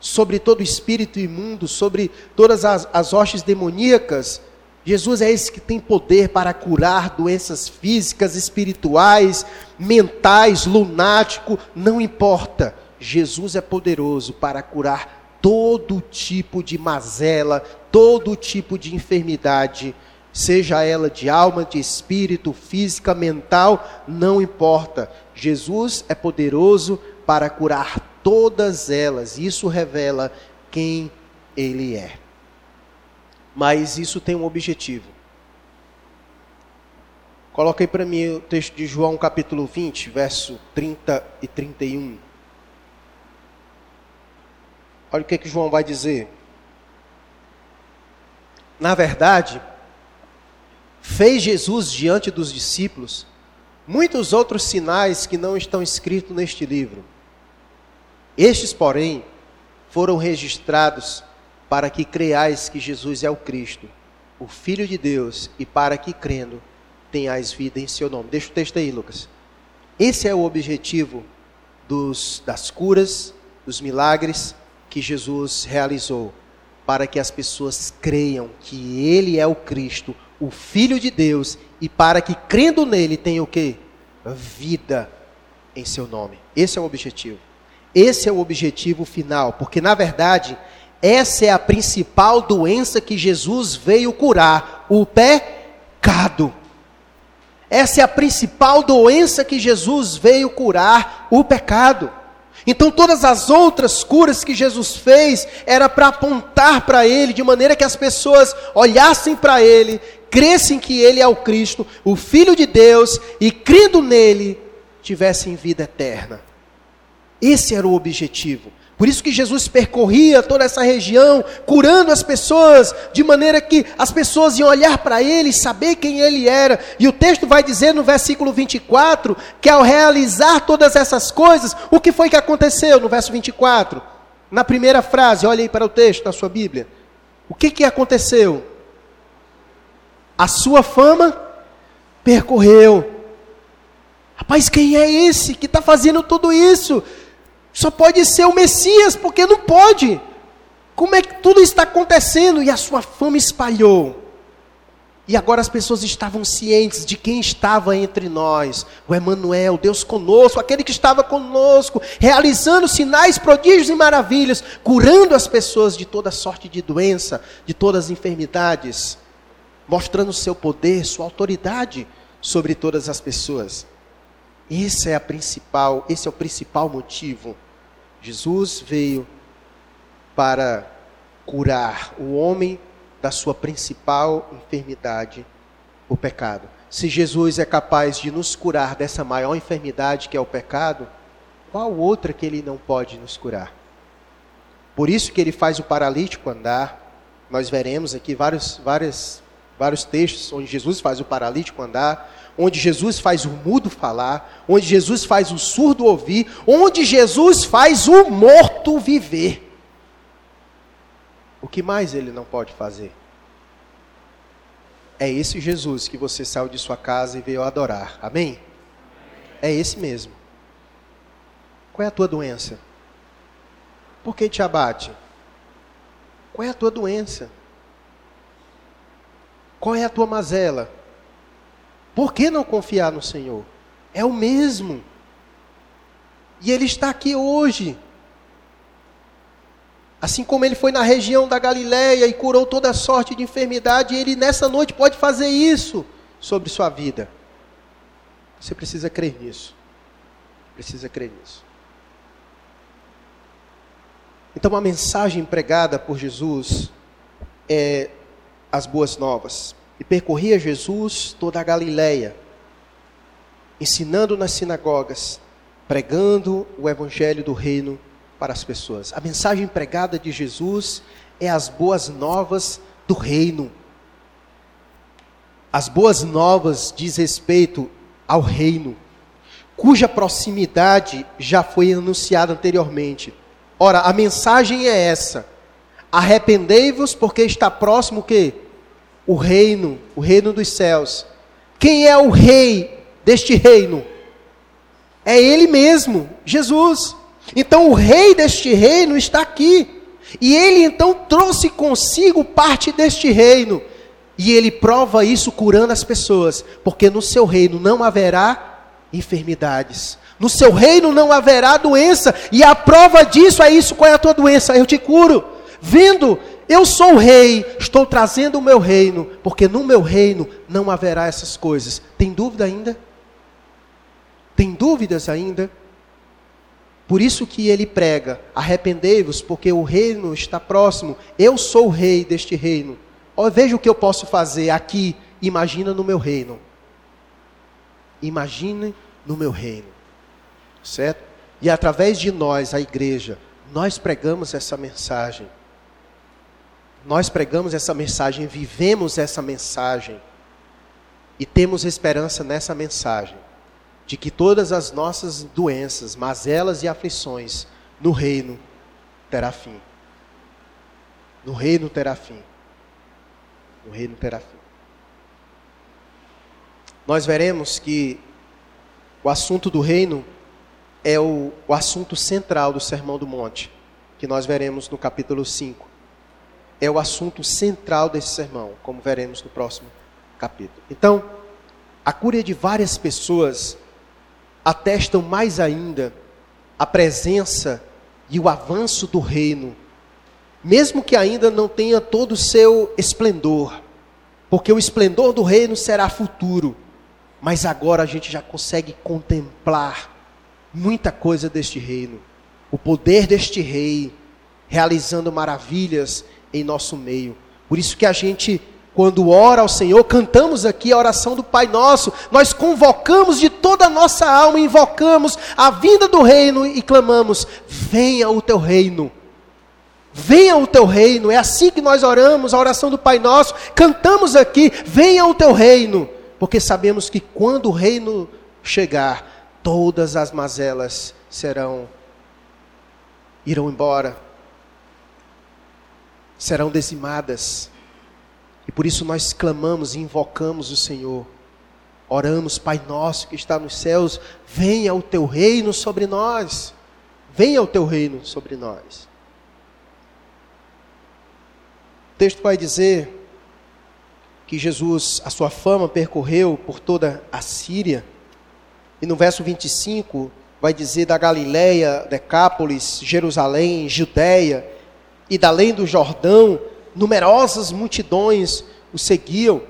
sobre todo espírito imundo, sobre todas as, as hostes demoníacas. Jesus é esse que tem poder para curar doenças físicas, espirituais, mentais, lunático, não importa. Jesus é poderoso para curar todo tipo de mazela, todo tipo de enfermidade, seja ela de alma, de espírito, física, mental, não importa. Jesus é poderoso para curar todas elas. Isso revela quem ele é. Mas isso tem um objetivo. Coloca aí para mim o texto de João capítulo 20, verso 30 e 31. Olha o que, que João vai dizer. Na verdade, fez Jesus diante dos discípulos muitos outros sinais que não estão escritos neste livro. Estes, porém, foram registrados para que creais que Jesus é o Cristo, o Filho de Deus, e para que crendo tenhais vida em seu nome. Deixa o texto aí, Lucas. Esse é o objetivo dos, das curas, dos milagres que Jesus realizou, para que as pessoas creiam que Ele é o Cristo, o Filho de Deus, e para que crendo nele tenham o que? Vida em seu nome. Esse é o objetivo. Esse é o objetivo final, porque na verdade, essa é a principal doença que Jesus veio curar: o pecado. Essa é a principal doença que Jesus veio curar: o pecado. Então, todas as outras curas que Jesus fez era para apontar para Ele, de maneira que as pessoas olhassem para Ele, crescem que Ele é o Cristo, o Filho de Deus, e crendo nele, tivessem vida eterna. Esse era o objetivo. Por isso que Jesus percorria toda essa região, curando as pessoas, de maneira que as pessoas iam olhar para ele, saber quem ele era. E o texto vai dizer no versículo 24 que ao realizar todas essas coisas, o que foi que aconteceu no verso 24? Na primeira frase, olhe aí para o texto da sua Bíblia. O que que aconteceu? A sua fama percorreu. Rapaz, quem é esse que está fazendo tudo isso? Só pode ser o Messias, porque não pode. Como é que tudo está acontecendo? E a sua fama espalhou. E agora as pessoas estavam cientes de quem estava entre nós, o Emanuel, Deus conosco, aquele que estava conosco, realizando sinais, prodígios e maravilhas, curando as pessoas de toda sorte de doença, de todas as enfermidades, mostrando seu poder, sua autoridade sobre todas as pessoas. Esse é a principal, esse é o principal motivo Jesus veio para curar o homem da sua principal enfermidade, o pecado. Se Jesus é capaz de nos curar dessa maior enfermidade que é o pecado, qual outra que ele não pode nos curar? Por isso que ele faz o paralítico andar. Nós veremos aqui vários, vários, vários textos onde Jesus faz o paralítico andar onde Jesus faz o mudo falar, onde Jesus faz o surdo ouvir, onde Jesus faz o morto viver. O que mais ele não pode fazer? É esse Jesus que você saiu de sua casa e veio adorar. Amém? É esse mesmo. Qual é a tua doença? Por que te abate? Qual é a tua doença? Qual é a tua mazela? Por que não confiar no Senhor? É o mesmo. E Ele está aqui hoje. Assim como Ele foi na região da Galiléia e curou toda sorte de enfermidade, Ele nessa noite pode fazer isso sobre sua vida. Você precisa crer nisso. Precisa crer nisso. Então, a mensagem pregada por Jesus é as boas novas. E percorria Jesus toda a Galiléia, ensinando nas sinagogas, pregando o evangelho do reino para as pessoas. A mensagem pregada de Jesus é as boas novas do reino. As boas novas diz respeito ao reino, cuja proximidade já foi anunciada anteriormente. Ora, a mensagem é essa: arrependei-vos, porque está próximo o quê? O reino, o reino dos céus. Quem é o rei deste reino? É Ele mesmo, Jesus. Então o rei deste reino está aqui. E ele então trouxe consigo parte deste reino. E ele prova isso curando as pessoas, porque no seu reino não haverá enfermidades. No seu reino não haverá doença, e a prova disso é isso, qual é a tua doença? Eu te curo. Vendo eu sou o rei, estou trazendo o meu reino, porque no meu reino não haverá essas coisas. Tem dúvida ainda? Tem dúvidas ainda? Por isso que ele prega: arrependei-vos, porque o reino está próximo. Eu sou o rei deste reino. Veja o que eu posso fazer aqui. Imagina no meu reino. Imagine no meu reino. Certo? E através de nós, a igreja, nós pregamos essa mensagem. Nós pregamos essa mensagem, vivemos essa mensagem. E temos esperança nessa mensagem de que todas as nossas doenças, mazelas e aflições no reino terá fim. No reino terá fim. No reino terá fim. Nós veremos que o assunto do reino é o, o assunto central do Sermão do Monte, que nós veremos no capítulo 5. É o assunto central desse sermão, como veremos no próximo capítulo. Então, a cura de várias pessoas atestam mais ainda a presença e o avanço do reino, mesmo que ainda não tenha todo o seu esplendor, porque o esplendor do reino será futuro, mas agora a gente já consegue contemplar muita coisa deste reino, o poder deste rei realizando maravilhas em nosso meio. Por isso que a gente quando ora ao Senhor, cantamos aqui a oração do Pai Nosso, nós convocamos de toda a nossa alma, invocamos a vinda do reino e clamamos: venha o teu reino. Venha o teu reino, é assim que nós oramos, a oração do Pai Nosso, cantamos aqui: venha o teu reino, porque sabemos que quando o reino chegar, todas as mazelas serão, irão embora, serão dizimadas e por isso nós clamamos e invocamos o Senhor. Oramos, Pai nosso que está nos céus, venha o teu reino sobre nós. Venha o teu reino sobre nós. O texto vai dizer que Jesus, a sua fama percorreu por toda a Síria. E no verso 25 vai dizer da Galiléia, Decápolis, Jerusalém, Judéia e da além do Jordão, numerosas multidões o seguiam.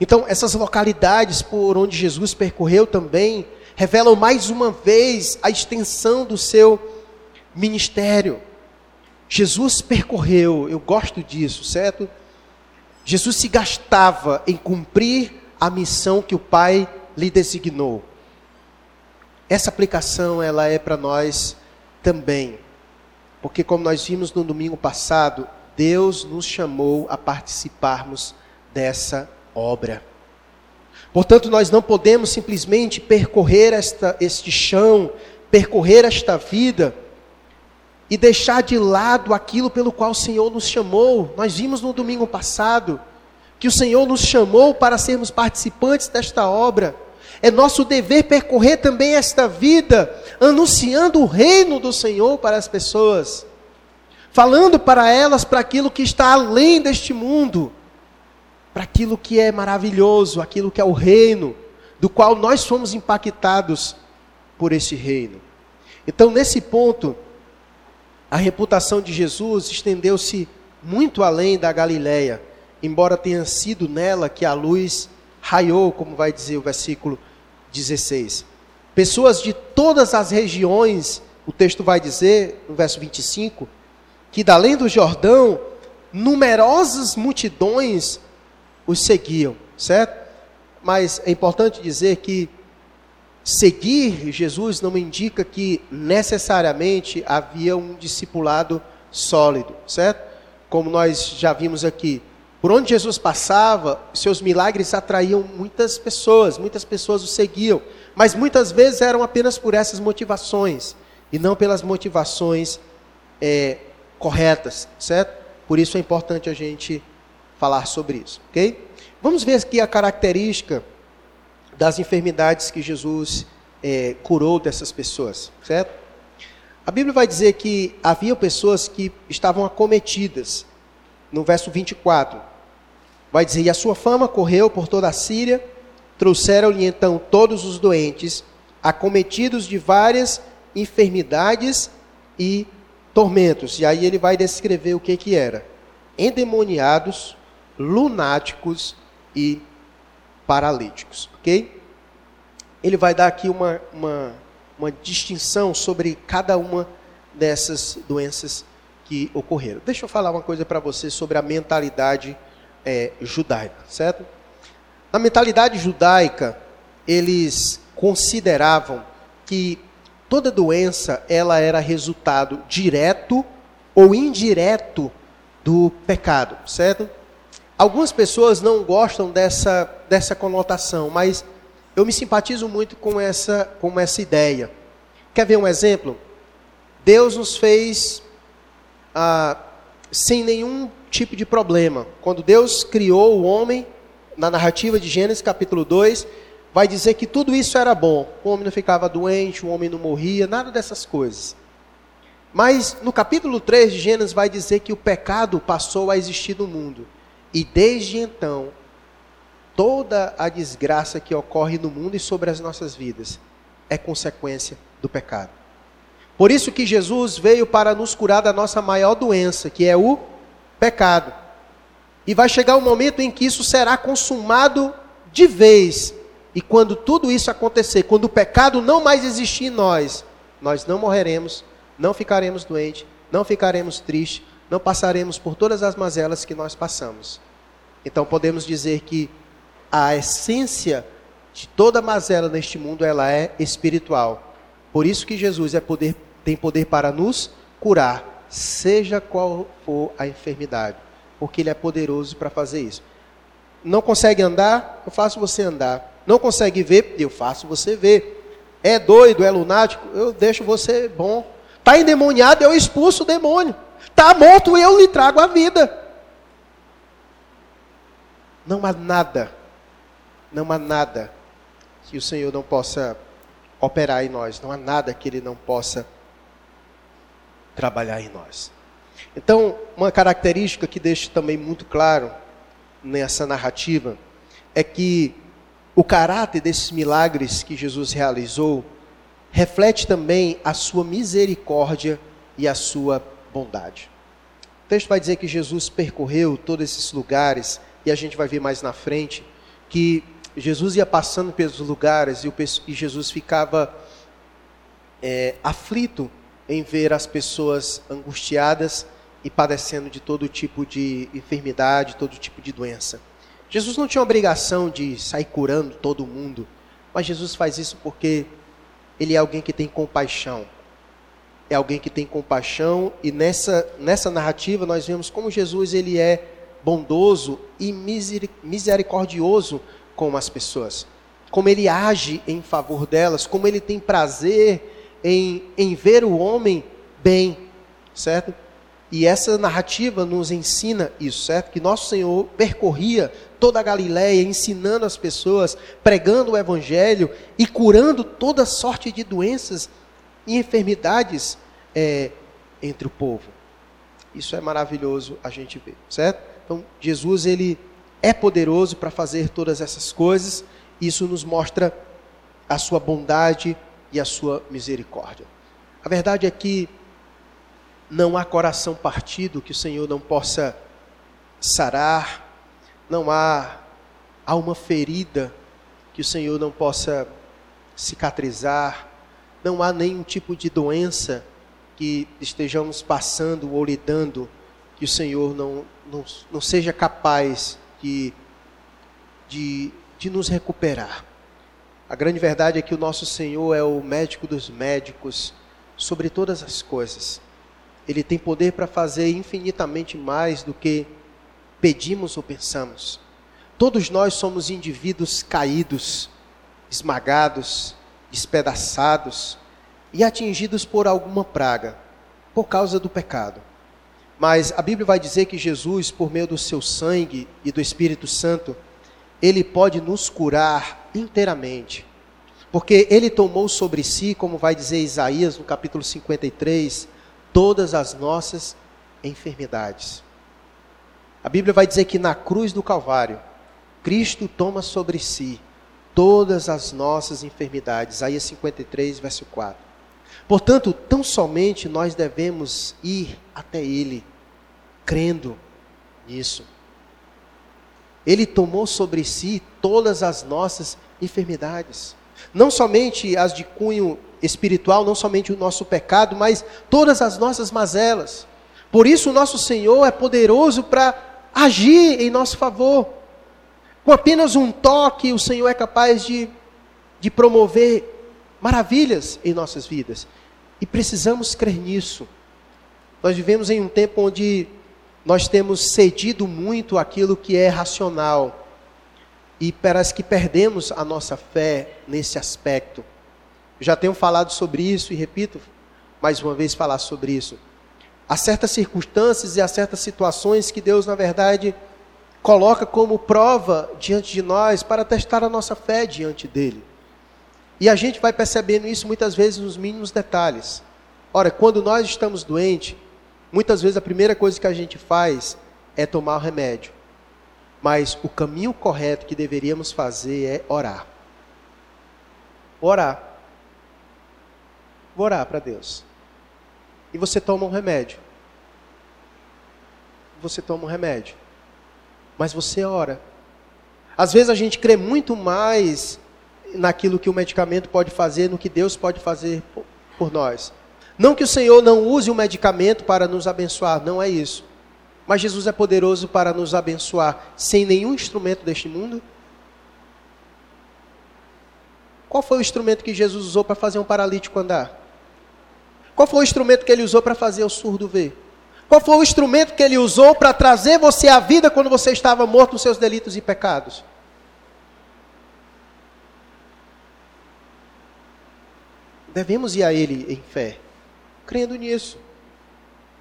Então, essas localidades por onde Jesus percorreu também revelam mais uma vez a extensão do seu ministério. Jesus percorreu, eu gosto disso, certo? Jesus se gastava em cumprir a missão que o Pai lhe designou. Essa aplicação ela é para nós também. Porque como nós vimos no domingo passado, Deus nos chamou a participarmos dessa obra. Portanto, nós não podemos simplesmente percorrer esta, este chão, percorrer esta vida e deixar de lado aquilo pelo qual o Senhor nos chamou. Nós vimos no domingo passado que o Senhor nos chamou para sermos participantes desta obra. É nosso dever percorrer também esta vida, anunciando o reino do Senhor para as pessoas falando para elas para aquilo que está além deste mundo, para aquilo que é maravilhoso, aquilo que é o reino, do qual nós fomos impactados por esse reino. Então, nesse ponto, a reputação de Jesus estendeu-se muito além da Galileia, embora tenha sido nela que a luz raiou, como vai dizer o versículo 16. Pessoas de todas as regiões, o texto vai dizer, no verso 25, que da além do Jordão, numerosas multidões os seguiam, certo? Mas é importante dizer que seguir Jesus não indica que necessariamente havia um discipulado sólido, certo? Como nós já vimos aqui. Por onde Jesus passava, seus milagres atraíam muitas pessoas, muitas pessoas o seguiam, mas muitas vezes eram apenas por essas motivações, e não pelas motivações é, corretas, certo? Por isso é importante a gente falar sobre isso, ok? Vamos ver aqui a característica das enfermidades que Jesus é, curou dessas pessoas, certo? A Bíblia vai dizer que havia pessoas que estavam acometidas, no verso 24. Vai dizer: E a sua fama correu por toda a Síria, trouxeram-lhe então todos os doentes, acometidos de várias enfermidades e tormentos. E aí ele vai descrever o que que era: endemoniados, lunáticos e paralíticos, ok? Ele vai dar aqui uma, uma uma distinção sobre cada uma dessas doenças que ocorreram. Deixa eu falar uma coisa para você sobre a mentalidade é, judaica, certo? Na mentalidade judaica, eles consideravam que toda doença ela era resultado direto ou indireto do pecado, certo? Algumas pessoas não gostam dessa, dessa conotação, mas eu me simpatizo muito com essa, com essa ideia. Quer ver um exemplo? Deus nos fez ah, sem nenhum tipo de problema. Quando Deus criou o homem, na narrativa de Gênesis capítulo 2, vai dizer que tudo isso era bom. O homem não ficava doente, o homem não morria, nada dessas coisas. Mas no capítulo 3 de Gênesis vai dizer que o pecado passou a existir no mundo. E desde então, toda a desgraça que ocorre no mundo e sobre as nossas vidas é consequência do pecado. Por isso que Jesus veio para nos curar da nossa maior doença, que é o pecado. E vai chegar um momento em que isso será consumado de vez. E quando tudo isso acontecer, quando o pecado não mais existir em nós, nós não morreremos, não ficaremos doentes, não ficaremos tristes, não passaremos por todas as mazelas que nós passamos. Então podemos dizer que a essência de toda mazela neste mundo ela é espiritual. Por isso que Jesus é poder, tem poder para nos curar, seja qual for a enfermidade, porque ele é poderoso para fazer isso. Não consegue andar? Eu faço você andar. Não consegue ver? Eu faço você ver. É doido, é lunático? Eu deixo você bom. Está endemoniado? Eu expulso o demônio. Está morto? Eu lhe trago a vida. Não há nada, não há nada que o Senhor não possa operar em nós. Não há nada que Ele não possa trabalhar em nós. Então, uma característica que deixa também muito claro nessa narrativa é que o caráter desses milagres que Jesus realizou reflete também a sua misericórdia e a sua bondade. O texto vai dizer que Jesus percorreu todos esses lugares, e a gente vai ver mais na frente, que Jesus ia passando pelos lugares e, o, e Jesus ficava é, aflito em ver as pessoas angustiadas e padecendo de todo tipo de enfermidade, todo tipo de doença. Jesus não tinha obrigação de sair curando todo mundo, mas Jesus faz isso porque ele é alguém que tem compaixão. É alguém que tem compaixão e nessa nessa narrativa nós vemos como Jesus ele é bondoso e misericordioso com as pessoas. Como ele age em favor delas, como ele tem prazer em, em ver o homem bem, certo? E essa narrativa nos ensina isso, certo? Que nosso Senhor percorria toda a Galiléia, ensinando as pessoas, pregando o Evangelho e curando toda sorte de doenças e enfermidades é, entre o povo. Isso é maravilhoso a gente ver, certo? Então, Jesus, ele é poderoso para fazer todas essas coisas, isso nos mostra a sua bondade e a sua misericórdia. A verdade é que não há coração partido que o Senhor não possa sarar, não há alma ferida que o Senhor não possa cicatrizar, não há nenhum tipo de doença que estejamos passando ou lidando que o Senhor não, não, não seja capaz de, de, de nos recuperar. A grande verdade é que o nosso Senhor é o médico dos médicos sobre todas as coisas. Ele tem poder para fazer infinitamente mais do que pedimos ou pensamos. Todos nós somos indivíduos caídos, esmagados, despedaçados e atingidos por alguma praga, por causa do pecado. Mas a Bíblia vai dizer que Jesus, por meio do seu sangue e do Espírito Santo, ele pode nos curar inteiramente. Porque ele tomou sobre si, como vai dizer Isaías no capítulo 53, todas as nossas enfermidades. A Bíblia vai dizer que na cruz do Calvário, Cristo toma sobre si todas as nossas enfermidades. Isaías 53, verso 4. Portanto, tão somente nós devemos ir até Ele, crendo nisso. Ele tomou sobre si todas as nossas enfermidades. Não somente as de cunho espiritual, não somente o nosso pecado, mas todas as nossas mazelas. Por isso, o nosso Senhor é poderoso para agir em nosso favor. Com apenas um toque, o Senhor é capaz de, de promover maravilhas em nossas vidas. E precisamos crer nisso. Nós vivemos em um tempo onde nós temos cedido muito aquilo que é racional. E parece que perdemos a nossa fé nesse aspecto. Já tenho falado sobre isso e repito mais uma vez falar sobre isso. Há certas circunstâncias e há certas situações que Deus, na verdade, coloca como prova diante de nós para testar a nossa fé diante dele. E a gente vai percebendo isso muitas vezes nos mínimos detalhes. Ora, quando nós estamos doentes, muitas vezes a primeira coisa que a gente faz é tomar o remédio. Mas o caminho correto que deveríamos fazer é orar. Orar. Vou orar para Deus. E você toma um remédio. Você toma um remédio. Mas você ora. Às vezes a gente crê muito mais naquilo que o medicamento pode fazer, no que Deus pode fazer por nós. Não que o Senhor não use o medicamento para nos abençoar, não é isso. Mas Jesus é poderoso para nos abençoar sem nenhum instrumento deste mundo. Qual foi o instrumento que Jesus usou para fazer um paralítico andar? Qual foi o instrumento que ele usou para fazer o surdo ver? Qual foi o instrumento que ele usou para trazer você à vida quando você estava morto nos seus delitos e pecados? Devemos ir a ele em fé, crendo nisso.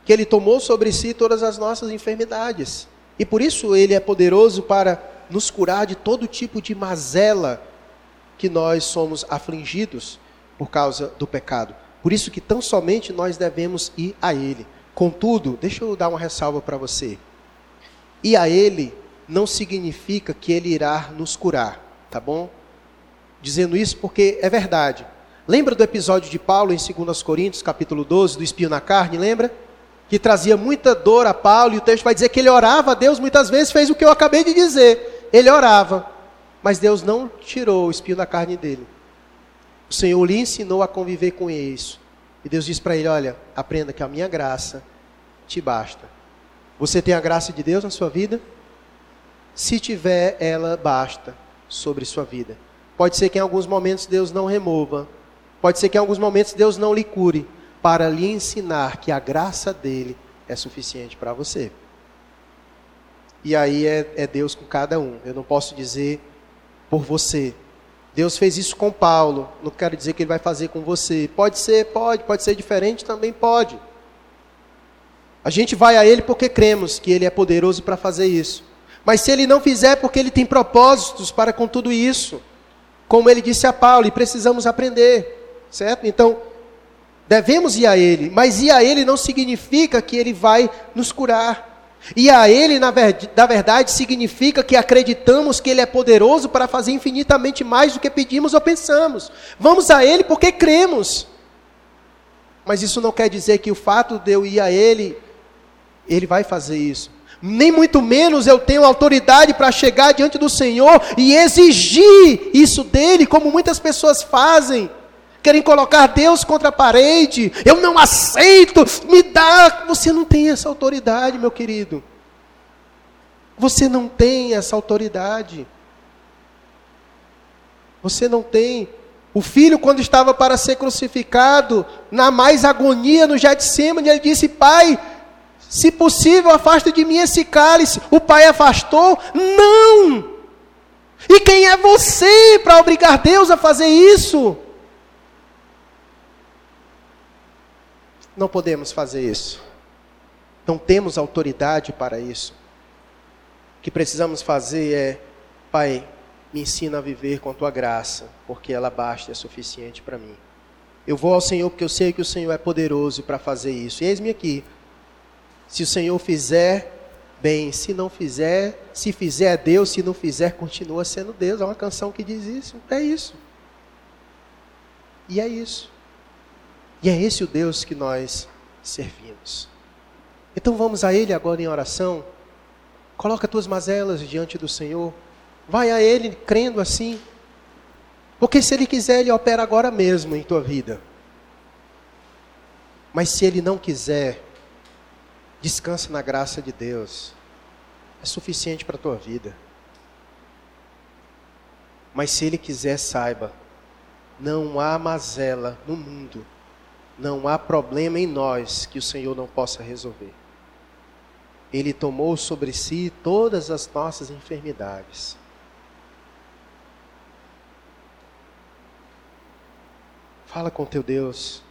Que ele tomou sobre si todas as nossas enfermidades. E por isso ele é poderoso para nos curar de todo tipo de mazela que nós somos afligidos por causa do pecado. Por isso que tão somente nós devemos ir a Ele. Contudo, deixa eu dar uma ressalva para você. Ir a Ele não significa que Ele irá nos curar, tá bom? Dizendo isso porque é verdade. Lembra do episódio de Paulo em 2 Coríntios, capítulo 12, do espinho na carne, lembra? Que trazia muita dor a Paulo, e o texto vai dizer que ele orava a Deus, muitas vezes fez o que eu acabei de dizer. Ele orava, mas Deus não tirou o espinho da carne dele. O Senhor lhe ensinou a conviver com isso. E Deus diz para ele: Olha, aprenda que a minha graça te basta. Você tem a graça de Deus na sua vida? Se tiver, ela basta sobre sua vida. Pode ser que em alguns momentos Deus não remova. Pode ser que em alguns momentos Deus não lhe cure. Para lhe ensinar que a graça dele é suficiente para você. E aí é, é Deus com cada um. Eu não posso dizer por você. Deus fez isso com Paulo, não quero dizer que ele vai fazer com você. Pode ser, pode, pode ser diferente, também pode. A gente vai a ele porque cremos que ele é poderoso para fazer isso. Mas se ele não fizer, porque ele tem propósitos para com tudo isso. Como ele disse a Paulo, e precisamos aprender, certo? Então, devemos ir a ele, mas ir a ele não significa que ele vai nos curar. E a Ele, na verdade, significa que acreditamos que Ele é poderoso para fazer infinitamente mais do que pedimos ou pensamos. Vamos a Ele porque cremos. Mas isso não quer dizer que o fato de eu ir a Ele, Ele vai fazer isso. Nem muito menos eu tenho autoridade para chegar diante do Senhor e exigir isso dele, como muitas pessoas fazem querem colocar Deus contra a parede. Eu não aceito, me dá. Você não tem essa autoridade, meu querido. Você não tem essa autoridade. Você não tem. O filho, quando estava para ser crucificado, na mais agonia no Getsemane, ele disse: Pai, se possível, afasta de mim esse cálice. O pai afastou? Não! E quem é você para obrigar Deus a fazer isso? Não podemos fazer isso. Não temos autoridade para isso. O que precisamos fazer é, Pai, me ensina a viver com a tua graça, porque ela basta e é suficiente para mim. Eu vou ao Senhor porque eu sei que o Senhor é poderoso para fazer isso. E eis-me aqui. Se o Senhor fizer, bem. Se não fizer, se fizer é Deus, se não fizer, continua sendo Deus. É uma canção que diz isso. É isso. E é isso. E é esse o Deus que nós servimos. Então vamos a Ele agora em oração. Coloca tuas mazelas diante do Senhor. Vai a Ele crendo assim. Porque se Ele quiser, Ele opera agora mesmo em tua vida. Mas se Ele não quiser, descansa na graça de Deus. É suficiente para a tua vida. Mas se Ele quiser, saiba, não há mazela no mundo, não há problema em nós que o Senhor não possa resolver. Ele tomou sobre si todas as nossas enfermidades. Fala com teu Deus.